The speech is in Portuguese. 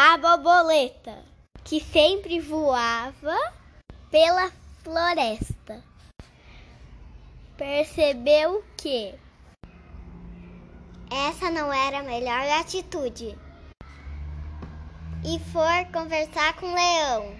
a borboleta, que sempre voava pela floresta. Percebeu que essa não era a melhor atitude e foi conversar com o leão.